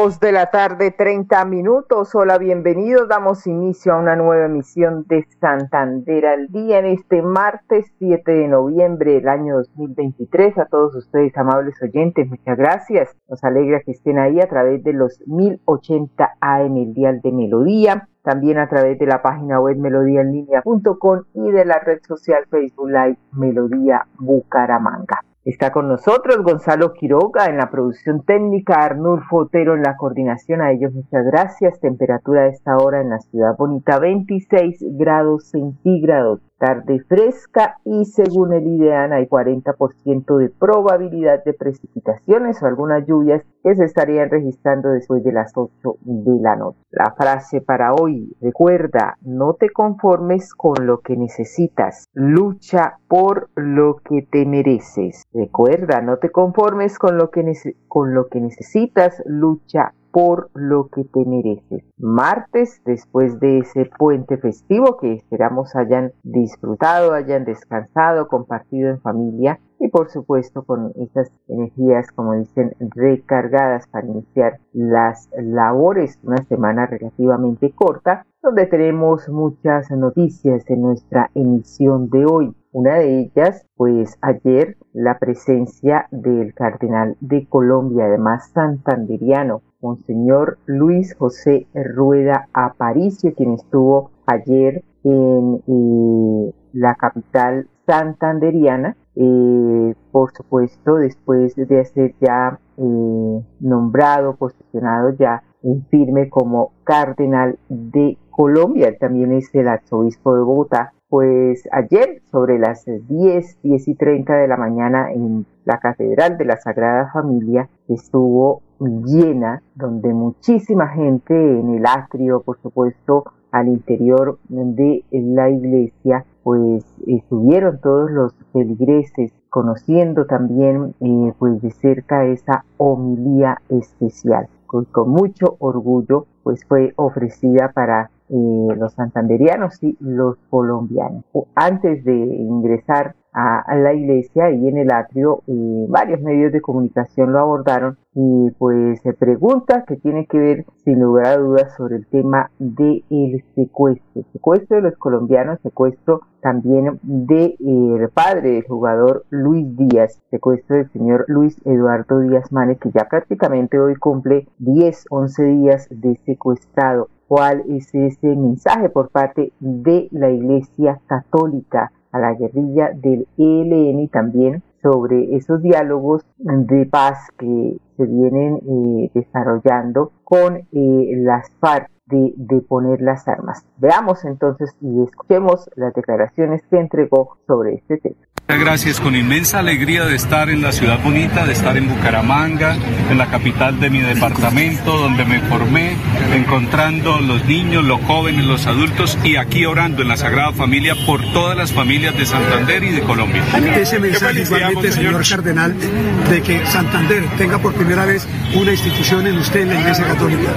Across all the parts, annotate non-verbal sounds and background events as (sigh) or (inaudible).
De la tarde, 30 minutos. Hola, bienvenidos. Damos inicio a una nueva emisión de Santander al día en este martes 7 de noviembre del año 2023. A todos ustedes, amables oyentes, muchas gracias. Nos alegra que estén ahí a través de los 1080 AM, el dial de Melodía. También a través de la página web melodíaenlínea.com y de la red social Facebook Live Melodía Bucaramanga. Está con nosotros Gonzalo Quiroga en la producción técnica, Arnulfo Otero en la coordinación. A ellos muchas gracias. Temperatura de esta hora en la ciudad bonita 26 grados centígrados tarde fresca y según el IDEAN hay 40% de probabilidad de precipitaciones o algunas lluvias que se estarían registrando después de las 8 de la noche. La frase para hoy, recuerda, no te conformes con lo que necesitas, lucha por lo que te mereces. Recuerda, no te conformes con lo que, con lo que necesitas, lucha por lo que te mereces. Martes, después de ese puente festivo que esperamos hayan disfrutado, hayan descansado, compartido en familia y por supuesto con esas energías, como dicen, recargadas para iniciar las labores, una semana relativamente corta, donde tenemos muchas noticias en nuestra emisión de hoy. Una de ellas, pues ayer, la presencia del cardenal de Colombia, además santanderiano, Monseñor Luis José Rueda Aparicio, quien estuvo ayer en eh, la capital santanderiana, eh, por supuesto, después de ser ya eh, nombrado, posicionado ya en firme como cardenal de Colombia, también es el arzobispo de Bogotá, pues ayer sobre las 10, 10 y 30 de la mañana en la Catedral de la Sagrada Familia estuvo llena, donde muchísima gente en el atrio, por supuesto, al interior de la iglesia, pues estuvieron todos los feligreses conociendo también eh, pues de cerca esa homilía especial. Con, con mucho orgullo pues fue ofrecida para eh, los santanderianos y los colombianos. Antes de ingresar a, la iglesia y en el atrio eh, varios medios de comunicación lo abordaron y pues se pregunta que tiene que ver sin lugar a dudas sobre el tema del el secuestro, secuestro de los colombianos, secuestro también del de, padre del jugador Luis Díaz, secuestro del señor Luis Eduardo Díaz Mane que ya prácticamente hoy cumple 10, 11 días de secuestrado. ¿Cuál es ese mensaje por parte de la Iglesia Católica? A la guerrilla del ELN también sobre esos diálogos de paz que se vienen eh, desarrollando con eh, las FARC de, de, poner las armas. Veamos entonces y escuchemos las declaraciones que entregó sobre este tema. Gracias, con inmensa alegría de estar en la ciudad bonita, de estar en Bucaramanga, en la capital de mi departamento, donde me formé, encontrando los niños, los jóvenes, los adultos y aquí orando en la Sagrada Familia por todas las familias de Santander y de Colombia. Ese mensaje igualmente, señor Cardenal, de que Santander tenga por primera vez una institución en usted, en la Iglesia Católica.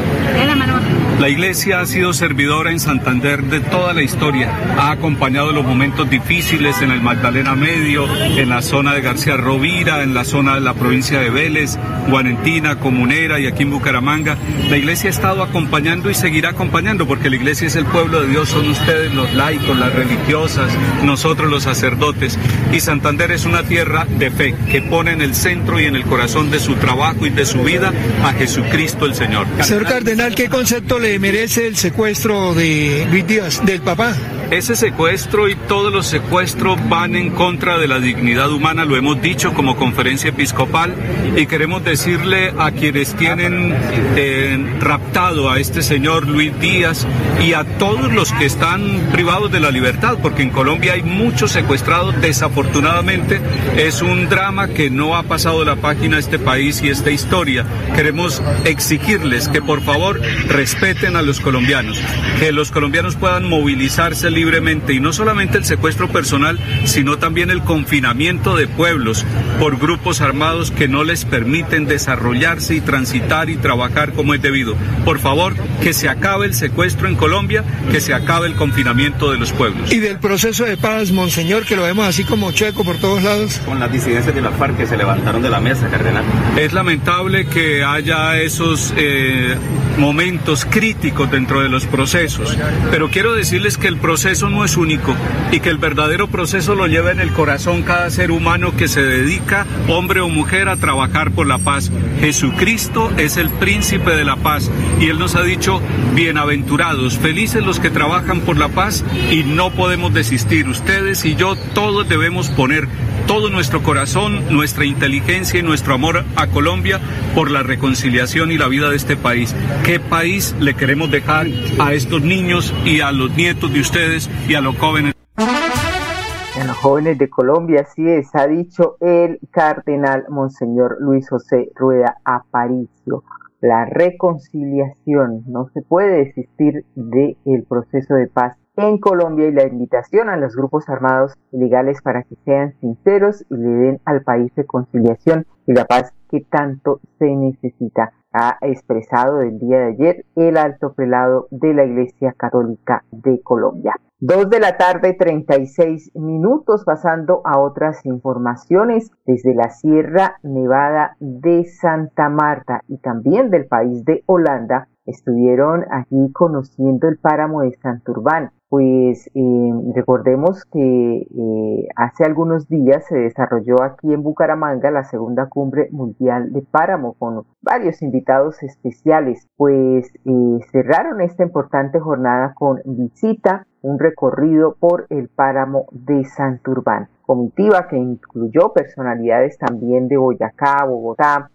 La Iglesia ha sido servidora en Santander de toda la historia, ha acompañado los momentos difíciles en el Magdalena Medio, en la zona de García Rovira, en la zona de la provincia de Vélez, Guarentina, Comunera y aquí en Bucaramanga. La iglesia ha estado acompañando y seguirá acompañando porque la iglesia es el pueblo de Dios, son ustedes los laicos, las religiosas, nosotros los sacerdotes. Y Santander es una tierra de fe que pone en el centro y en el corazón de su trabajo y de su vida a Jesucristo el Señor. Señor Cardenal, ¿qué concepto le merece el secuestro de Luis Díaz, del papá? Ese secuestro y todos los secuestros van en contra de la dignidad humana, lo hemos dicho como conferencia episcopal y queremos decirle a quienes tienen eh, raptado a este señor Luis Díaz y a todos los que están privados de la libertad, porque en Colombia hay muchos secuestrados, desafortunadamente es un drama que no ha pasado la página a este país y esta historia. Queremos exigirles que por favor respeten a los colombianos, que los colombianos puedan movilizarse libremente y no solamente el secuestro personal, sino también el confinamiento de pueblos por grupos armados que no les permiten desarrollarse y transitar y trabajar como es debido. Por favor, que se acabe el secuestro en Colombia, que se acabe el confinamiento de los pueblos. Y del proceso de paz, Monseñor, que lo vemos así como checo por todos lados. Con las disidencias de la FARC que se levantaron de la mesa, cardenal. Es lamentable que haya esos eh, momentos críticos dentro de los procesos, pero quiero decirles que el proceso no es único y que el verdadero proceso lo lleva en el corazón cada ser humano que se dedica, hombre o mujer, a trabajar por la paz. Jesucristo es el príncipe de la paz y Él nos ha dicho, bienaventurados, felices los que trabajan por la paz y no podemos desistir. Ustedes y yo todos debemos poner todo nuestro corazón, nuestra inteligencia y nuestro amor a Colombia por la reconciliación y la vida de este país. ¿Qué país le queremos dejar a estos niños y a los nietos de ustedes y a los jóvenes? A los jóvenes de Colombia, así es, ha dicho el cardenal Monseñor Luis José Rueda Aparicio. La reconciliación, no se puede desistir del proceso de paz en Colombia y la invitación a los grupos armados ilegales para que sean sinceros y le den al país reconciliación y la paz que tanto se necesita. Ha expresado el día de ayer el alto prelado de la Iglesia Católica de Colombia. Dos de la tarde, 36 minutos, pasando a otras informaciones desde la Sierra Nevada de Santa Marta y también del país de Holanda. Estuvieron allí conociendo el páramo de Santurbán pues eh, recordemos que eh, hace algunos días se desarrolló aquí en Bucaramanga la segunda cumbre mundial de páramo con varios invitados especiales, pues eh, cerraron esta importante jornada con visita, un recorrido por el páramo de Santurbán, comitiva que incluyó personalidades también de Boyacá, Bogotá,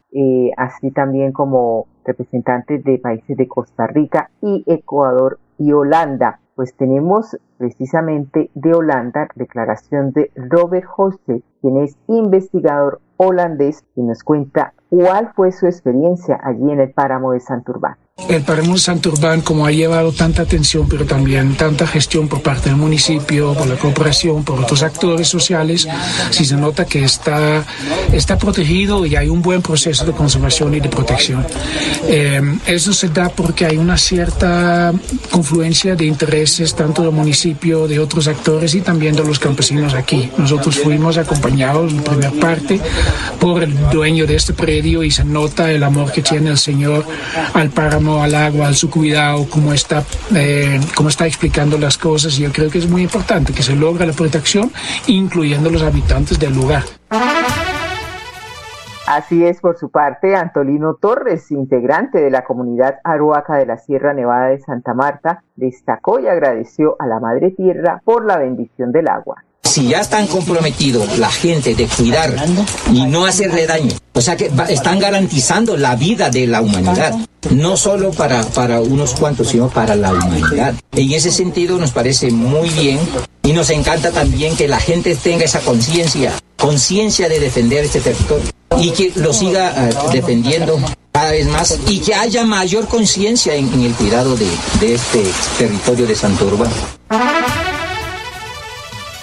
así también como representantes de países de Costa Rica y Ecuador y Holanda pues tenemos precisamente de Holanda declaración de Robert Jose, quien es investigador holandés y nos cuenta cuál fue su experiencia allí en el páramo de Santurbán. El de Santurbán, como ha llevado tanta atención, pero también tanta gestión por parte del municipio, por la cooperación, por otros actores sociales, sí se nota que está, está protegido y hay un buen proceso de conservación y de protección. Eh, eso se da porque hay una cierta confluencia de intereses, tanto del municipio, de otros actores y también de los campesinos aquí. Nosotros fuimos acompañados en primera parte por el dueño de este predio y se nota el amor que tiene el señor al páramo al agua, al su cuidado, cómo está, eh, cómo está explicando las cosas. Y yo creo que es muy importante que se logre la protección, incluyendo los habitantes del lugar. Así es, por su parte, Antolino Torres, integrante de la comunidad Aruaca de la Sierra Nevada de Santa Marta, destacó y agradeció a la Madre Tierra por la bendición del agua si ya están comprometidos la gente de cuidar y no hacerle daño, o sea que están garantizando la vida de la humanidad, no solo para, para unos cuantos, sino para la humanidad. En ese sentido nos parece muy bien y nos encanta también que la gente tenga esa conciencia, conciencia de defender este territorio y que lo siga eh, defendiendo cada vez más y que haya mayor conciencia en, el cuidado de, de este territorio de Santurba.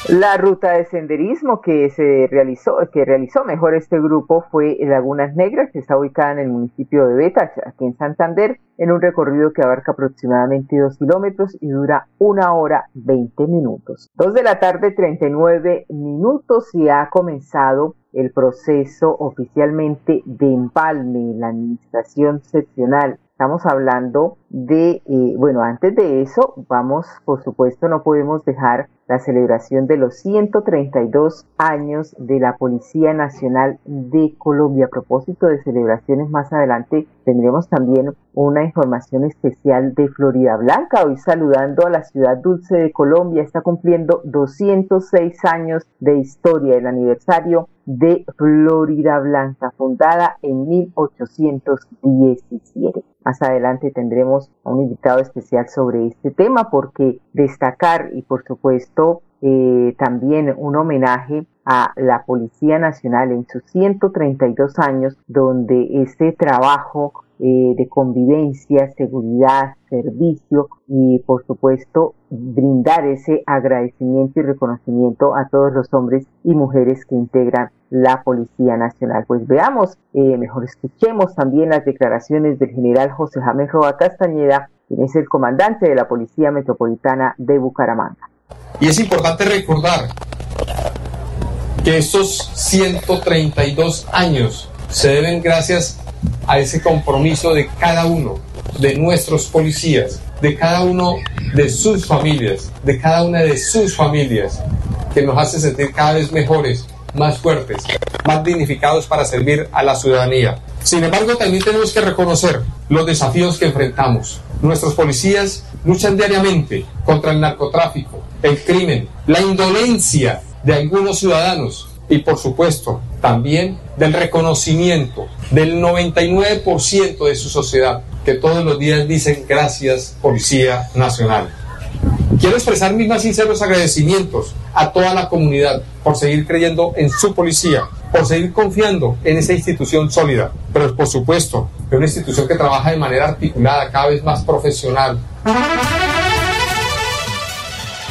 La ruta de senderismo que se realizó, que realizó mejor este grupo fue Lagunas Negras, que está ubicada en el municipio de Beta, aquí en Santander, en un recorrido que abarca aproximadamente dos kilómetros y dura una hora veinte minutos. Dos de la tarde, 39 minutos y ha comenzado el proceso oficialmente de empalme la administración seccional Estamos hablando de, eh, bueno, antes de eso, vamos, por supuesto, no podemos dejar la celebración de los 132 años de la Policía Nacional de Colombia. A propósito de celebraciones más adelante, tendremos también una información especial de Florida Blanca. Hoy saludando a la ciudad dulce de Colombia, está cumpliendo 206 años de historia, el aniversario de Florida Blanca, fundada en 1817. Más adelante tendremos a un invitado especial sobre este tema porque destacar y por supuesto eh, también un homenaje a la Policía Nacional en sus 132 años, donde ese trabajo eh, de convivencia, seguridad, servicio y por supuesto brindar ese agradecimiento y reconocimiento a todos los hombres y mujeres que integran la Policía Nacional. Pues veamos, eh, mejor escuchemos también las declaraciones del general José James Roa Castañeda, quien es el comandante de la Policía Metropolitana de Bucaramanga. Y es importante recordar que estos 132 años se deben gracias a ese compromiso de cada uno de nuestros policías, de cada uno de sus familias, de cada una de sus familias, que nos hace sentir cada vez mejores más fuertes, más dignificados para servir a la ciudadanía. Sin embargo, también tenemos que reconocer los desafíos que enfrentamos. Nuestros policías luchan diariamente contra el narcotráfico, el crimen, la indolencia de algunos ciudadanos y por supuesto también del reconocimiento del 99% de su sociedad que todos los días dicen gracias Policía Nacional. Quiero expresar mis más sinceros agradecimientos a toda la comunidad por seguir creyendo en su policía, por seguir confiando en esa institución sólida, pero por supuesto, es una institución que trabaja de manera articulada, cada vez más profesional.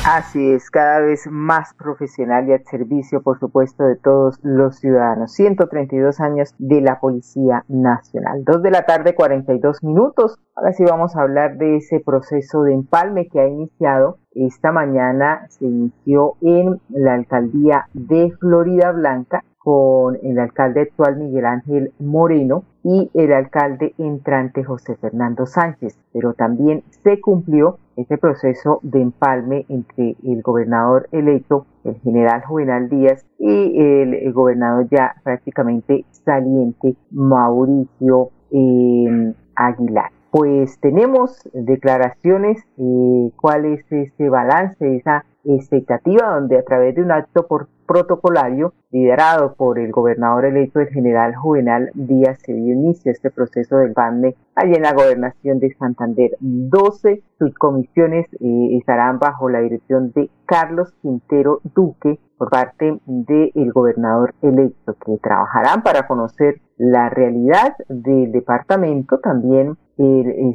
Así es, cada vez más profesional y al servicio, por supuesto, de todos los ciudadanos. 132 años de la Policía Nacional. Dos de la tarde, 42 minutos. Ahora sí vamos a hablar de ese proceso de empalme que ha iniciado. Esta mañana se inició en la alcaldía de Florida Blanca con el alcalde actual Miguel Ángel Moreno y el alcalde entrante José Fernando Sánchez, pero también se cumplió este proceso de empalme entre el gobernador electo, el general Juvenal Díaz, y el, gobernador ya prácticamente saliente, Mauricio eh, Aguilar. Pues tenemos declaraciones, eh, cuál es este balance, esa expectativa, donde a través de un acto por protocolario liderado por el gobernador electo el general Juvenal Díaz se dio inicio a este proceso del BANME allí en la gobernación de Santander. 12 subcomisiones eh, estarán bajo la dirección de Carlos Quintero Duque por parte del gobernador electo que trabajarán para conocer la realidad del departamento, también eh,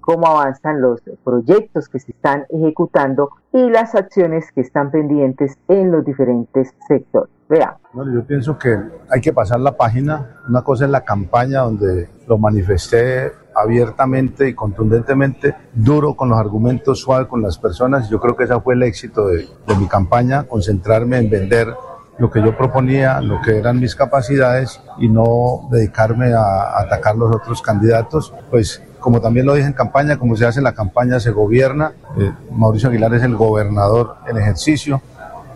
cómo avanzan los proyectos que se están ejecutando y las acciones que están pendientes en los diferentes sectores. Veamos. Bueno, yo pienso que hay que pasar la página. Una cosa es la campaña donde lo manifesté abiertamente y contundentemente, duro con los argumentos, suave con las personas. Yo creo que ese fue el éxito de, mi campaña, concentrarme en vender lo que yo proponía, lo que eran mis capacidades y no dedicarme a atacar los otros candidatos, pues como también lo dije en campaña, como se hace la campaña, se gobierna. Eh, Mauricio Aguilar es el gobernador en ejercicio,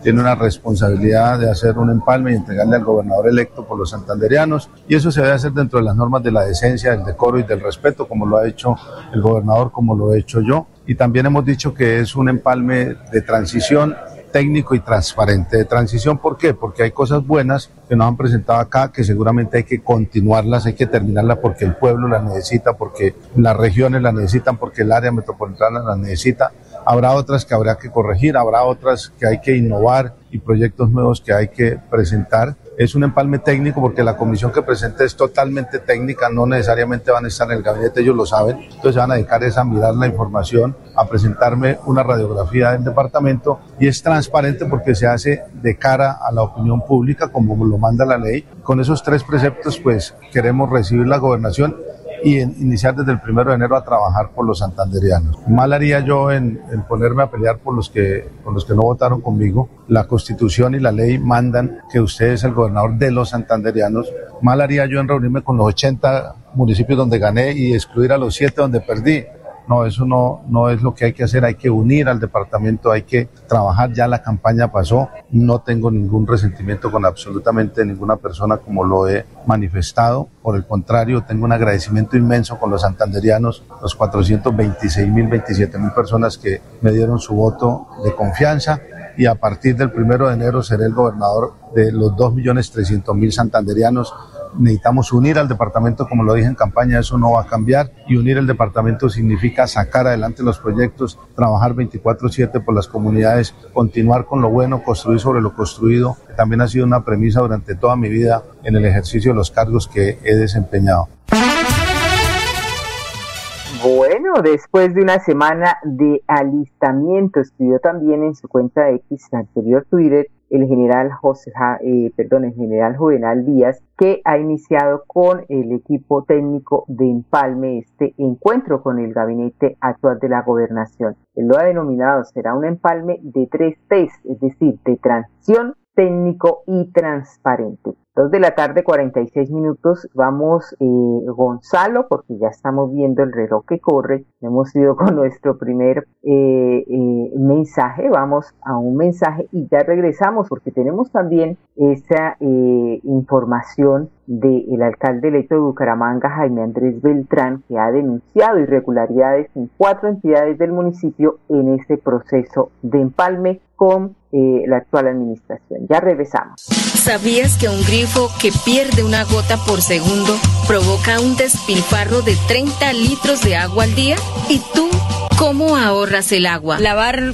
tiene una responsabilidad de hacer un empalme y entregarle al gobernador electo por los santanderianos, y eso se debe hacer dentro de las normas de la decencia, del decoro y del respeto, como lo ha hecho el gobernador, como lo he hecho yo. Y también hemos dicho que es un empalme de transición técnico y transparente de transición. ¿Por qué? Porque hay cosas buenas que nos han presentado acá que seguramente hay que continuarlas, hay que terminarlas porque el pueblo las necesita, porque las regiones las necesitan, porque el área metropolitana las necesita. Habrá otras que habrá que corregir, habrá otras que hay que innovar y proyectos nuevos que hay que presentar es un empalme técnico porque la comisión que presenta es totalmente técnica, no necesariamente van a estar en el gabinete, ellos lo saben, entonces se van a dedicar a mirar la información, a presentarme una radiografía del departamento y es transparente porque se hace de cara a la opinión pública como lo manda la ley. Con esos tres preceptos pues queremos recibir la gobernación y iniciar desde el primero de enero a trabajar por los santanderianos. Mal haría yo en, ponerme a pelear por los, que, por los que no votaron conmigo. La constitución y la ley mandan que usted es el gobernador de los santanderianos. Mal haría yo en reunirme con los 80 municipios donde gané y excluir a los 7 donde perdí. No, eso no, no es lo que hay que hacer, hay que unir al departamento, hay que trabajar, ya la campaña pasó, no tengo ningún resentimiento con absolutamente ninguna persona como lo he manifestado, por el contrario, tengo un agradecimiento inmenso con los santanderianos, los 426 mil, 27 mil personas que me dieron su voto de confianza y a partir del primero de enero seré el gobernador de los 2.300.000 santanderianos necesitamos unir al departamento, como lo dije en campaña, eso no va a cambiar y unir el departamento significa sacar adelante los proyectos, trabajar 24/7 por las comunidades, continuar con lo bueno, construir sobre lo construido, también ha sido una premisa durante toda mi vida en el ejercicio de los cargos que he desempeñado. Bueno, después de una semana de alistamiento, escribió también en su cuenta X anterior Twitter el general José, eh, perdón, el general Juvenal Díaz, que ha iniciado con el equipo técnico de Empalme este encuentro con el gabinete actual de la gobernación. Él lo ha denominado, será un empalme de tres P's, es decir, de transición, técnico y transparente. Dos de la tarde, 46 minutos. Vamos, eh, Gonzalo, porque ya estamos viendo el reloj que corre. Hemos ido con (laughs) nuestro primer eh, eh, mensaje. Vamos a un mensaje y ya regresamos porque tenemos también esa información del alcalde electo de Bucaramanga, Jaime Andrés Beltrán, que ha denunciado irregularidades en cuatro entidades del municipio en este proceso de empalme con la actual administración. Ya regresamos. ¿Sabías que un grifo que pierde una gota por segundo provoca un despilfarro de 30 litros de agua al día? ¿Y tú cómo ahorras el agua? Lavar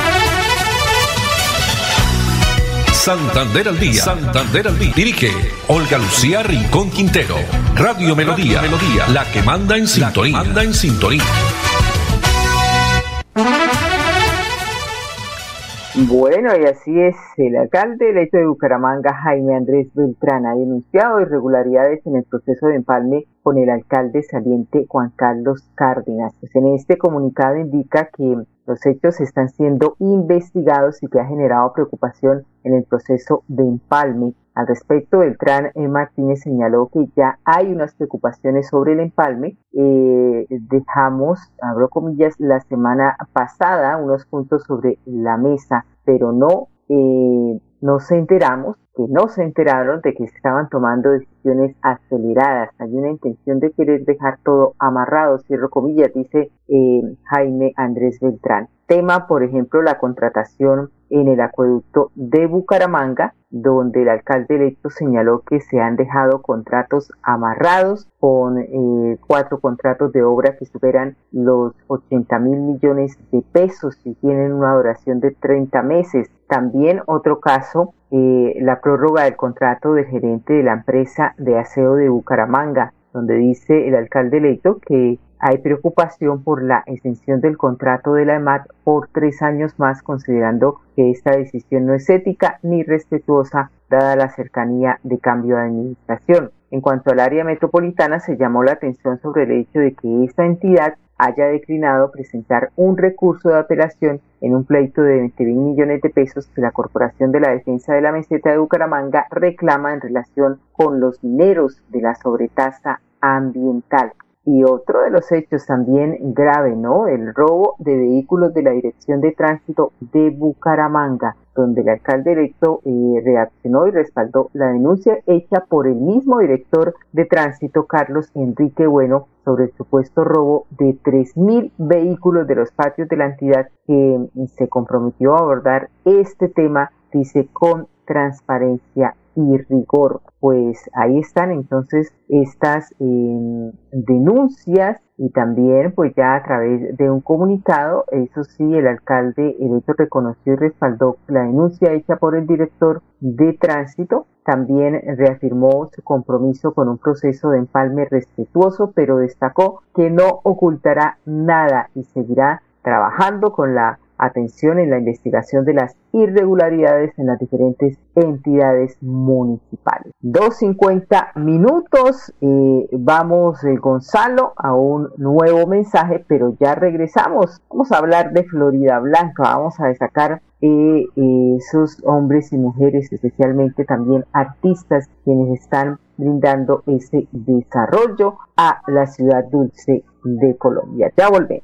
Santander al día. Santander al día. Dirige Olga Lucía Rincón Quintero. Radio Melodía. Melodía. La que manda en sintonía. Manda en sintonía. Bueno, y así es. El alcalde electo de Bucaramanga, Jaime Andrés Beltrán, ha denunciado irregularidades en el proceso de empalme con el alcalde saliente Juan Carlos Cárdenas. Pues en este comunicado indica que los hechos están siendo investigados y que ha generado preocupación en el proceso de empalme. Al respecto, Beltrán e. Martínez señaló que ya hay unas preocupaciones sobre el empalme. Eh, dejamos, abro comillas, la semana pasada unos puntos sobre la mesa, pero no, eh, no se enteramos que no se enteraron de que estaban tomando decisiones aceleradas. Hay una intención de querer dejar todo amarrado, cierro comillas, dice eh, Jaime Andrés Beltrán. Tema, por ejemplo, la contratación en el acueducto de Bucaramanga, donde el alcalde electo señaló que se han dejado contratos amarrados con eh, cuatro contratos de obra que superan los 80 mil millones de pesos y tienen una duración de 30 meses. También otro caso eh, la prórroga del contrato del gerente de la empresa de aseo de Bucaramanga, donde dice el alcalde electo que hay preocupación por la extensión del contrato de la EMAT por tres años más, considerando que esta decisión no es ética ni respetuosa dada la cercanía de cambio de administración. En cuanto al área metropolitana, se llamó la atención sobre el hecho de que esta entidad haya declinado presentar un recurso de apelación en un pleito de 20 mil millones de pesos que la Corporación de la Defensa de la Meseta de Bucaramanga reclama en relación con los dineros de la sobretasa ambiental. Y otro de los hechos también grave, ¿no? El robo de vehículos de la Dirección de Tránsito de Bucaramanga, donde el alcalde electo eh, reaccionó y respaldó la denuncia hecha por el mismo director de tránsito, Carlos Enrique Bueno, sobre el supuesto robo de 3.000 vehículos de los patios de la entidad que se comprometió a abordar este tema, dice, con transparencia y rigor. Pues ahí están entonces estas em, denuncias y también pues ya a través de un comunicado, eso sí, el alcalde electo reconoció y respaldó la denuncia hecha por el director de tránsito. También reafirmó su compromiso con un proceso de empalme respetuoso, pero destacó que no ocultará nada y seguirá trabajando con la atención en la investigación de las irregularidades en las diferentes entidades municipales. 2.50 minutos, eh, vamos eh, Gonzalo a un nuevo mensaje, pero ya regresamos. Vamos a hablar de Florida Blanca, vamos a destacar eh, esos hombres y mujeres, especialmente también artistas, quienes están brindando ese desarrollo a la ciudad dulce de Colombia. Ya volvemos.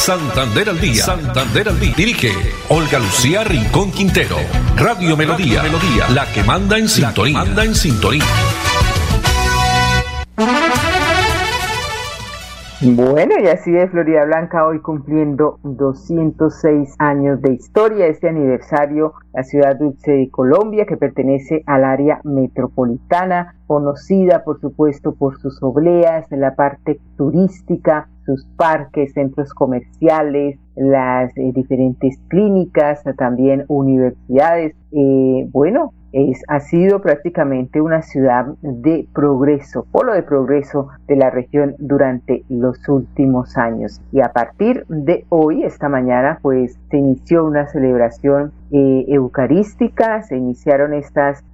Santander al día. Santander al día. Dirige Olga Lucía Rincón Quintero. Radio Melodía. Melodía. La que manda en sintonía. Manda en sintonía. Bueno, y así de Florida Blanca hoy cumpliendo 206 años de historia. Este aniversario, la ciudad dulce de Colombia, que pertenece al área metropolitana, conocida por supuesto por sus obleas, la parte turística, sus parques, centros comerciales, las eh, diferentes clínicas, también universidades. Eh, bueno, es, ha sido prácticamente una ciudad de progreso, polo de progreso de la región durante los últimos años. Y a partir de hoy, esta mañana, pues se inició una celebración eh, eucarística, se iniciaron estas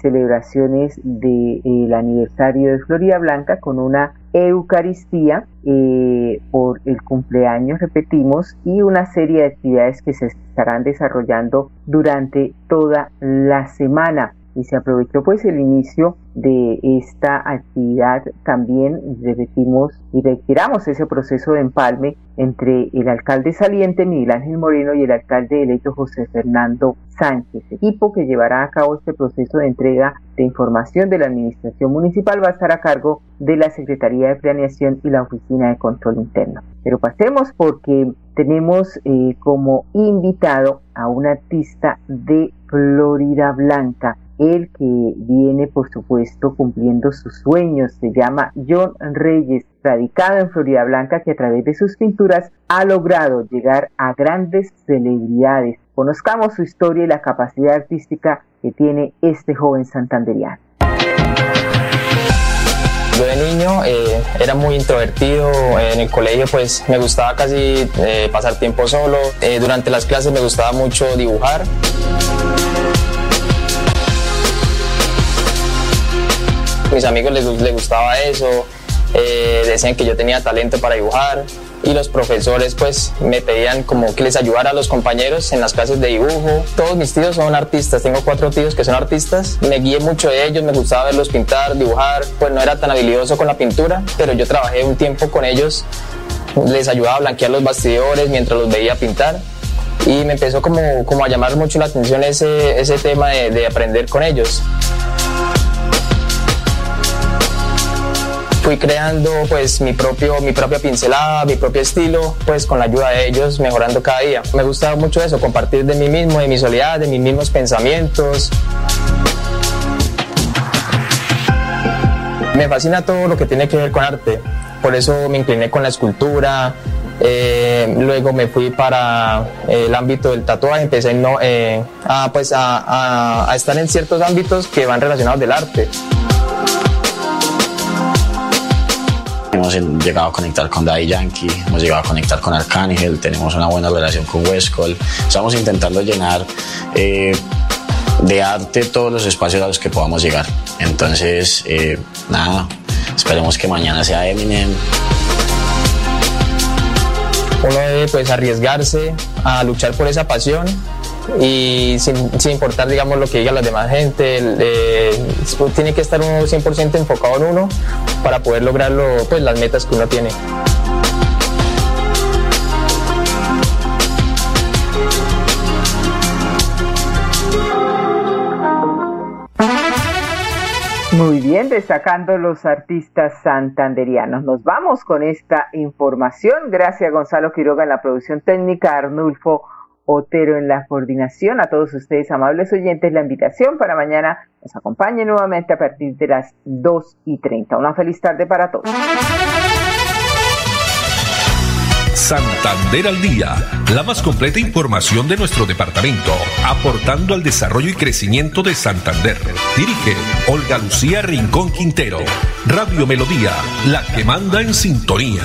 celebraciones del aniversario de Florida Blanca con una Eucaristía eh, por el cumpleaños, repetimos, y una serie de actividades que se estarán desarrollando durante toda la semana y se aprovechó pues el inicio de esta actividad también repetimos y retiramos ese proceso de empalme entre el alcalde saliente Miguel Ángel Moreno y el alcalde electo José Fernando Sánchez. Equipo que llevará a cabo este proceso de entrega de información de la administración municipal va a estar a cargo de la Secretaría de Planeación y la Oficina de Control Interno. Pero pasemos porque tenemos eh, como invitado a un artista de Florida Blanca el que viene, por supuesto, cumpliendo sus sueños. Se llama John Reyes, radicado en Florida Blanca, que a través de sus pinturas ha logrado llegar a grandes celebridades. Conozcamos su historia y la capacidad artística que tiene este joven santanderiano. Yo de niño eh, era muy introvertido, en el colegio pues me gustaba casi eh, pasar tiempo solo, eh, durante las clases me gustaba mucho dibujar. Mis amigos les, gustaba eso, eh, decían que yo tenía talento para dibujar y los profesores pues me pedían como que les ayudara a los compañeros en las clases de dibujo. Todos mis tíos son artistas, tengo cuatro tíos que son artistas, me guié mucho de ellos, me gustaba verlos pintar, dibujar, pues no era tan habilidoso con la pintura, pero yo trabajé un tiempo con ellos, les ayudaba a blanquear los bastidores mientras los veía pintar y me empezó como, como a llamar mucho la atención ese, ese tema de aprender con ellos. Fui creando pues mi propio mi propia pincelada mi propio estilo pues con la ayuda de ellos mejorando cada día. Me gusta mucho eso compartir de mí mismo de mi soledad de mis mismos pensamientos. Me fascina todo lo que tiene que ver con arte. Por eso me incliné con la escultura. Eh, luego me fui para el ámbito del tatuaje, empecé no, eh, a, pues a estar en ciertos ámbitos que van relacionados del arte. Hemos llegado a conectar con Daddy Yankee, hemos llegado a conectar con Arcángel, tenemos una buena relación con Westcol. Estamos intentando llenar eh, de arte todos los espacios a los que podamos llegar. Entonces, eh, nada, esperemos que mañana sea Eminem. Uno debe pues arriesgarse a luchar por esa pasión y sin, importar digamos lo que diga la demás gente eh, tiene que estar uno 100% enfocado en uno para poder lograr pues las metas que uno tiene Muy bien, destacando los artistas santanderianos. Nos vamos con esta información. Gracias Gonzalo Quiroga en la producción técnica, Arnulfo Otero en la coordinación. A todos ustedes, amables oyentes, la invitación para mañana nos acompañe nuevamente a partir de las 2 y 30. Una feliz tarde para todos. Santander al Día, la más completa información de nuestro departamento, aportando al desarrollo y crecimiento de Santander. Dirige Olga Lucía Rincón Quintero. Radio Melodía, la que manda en sintonía.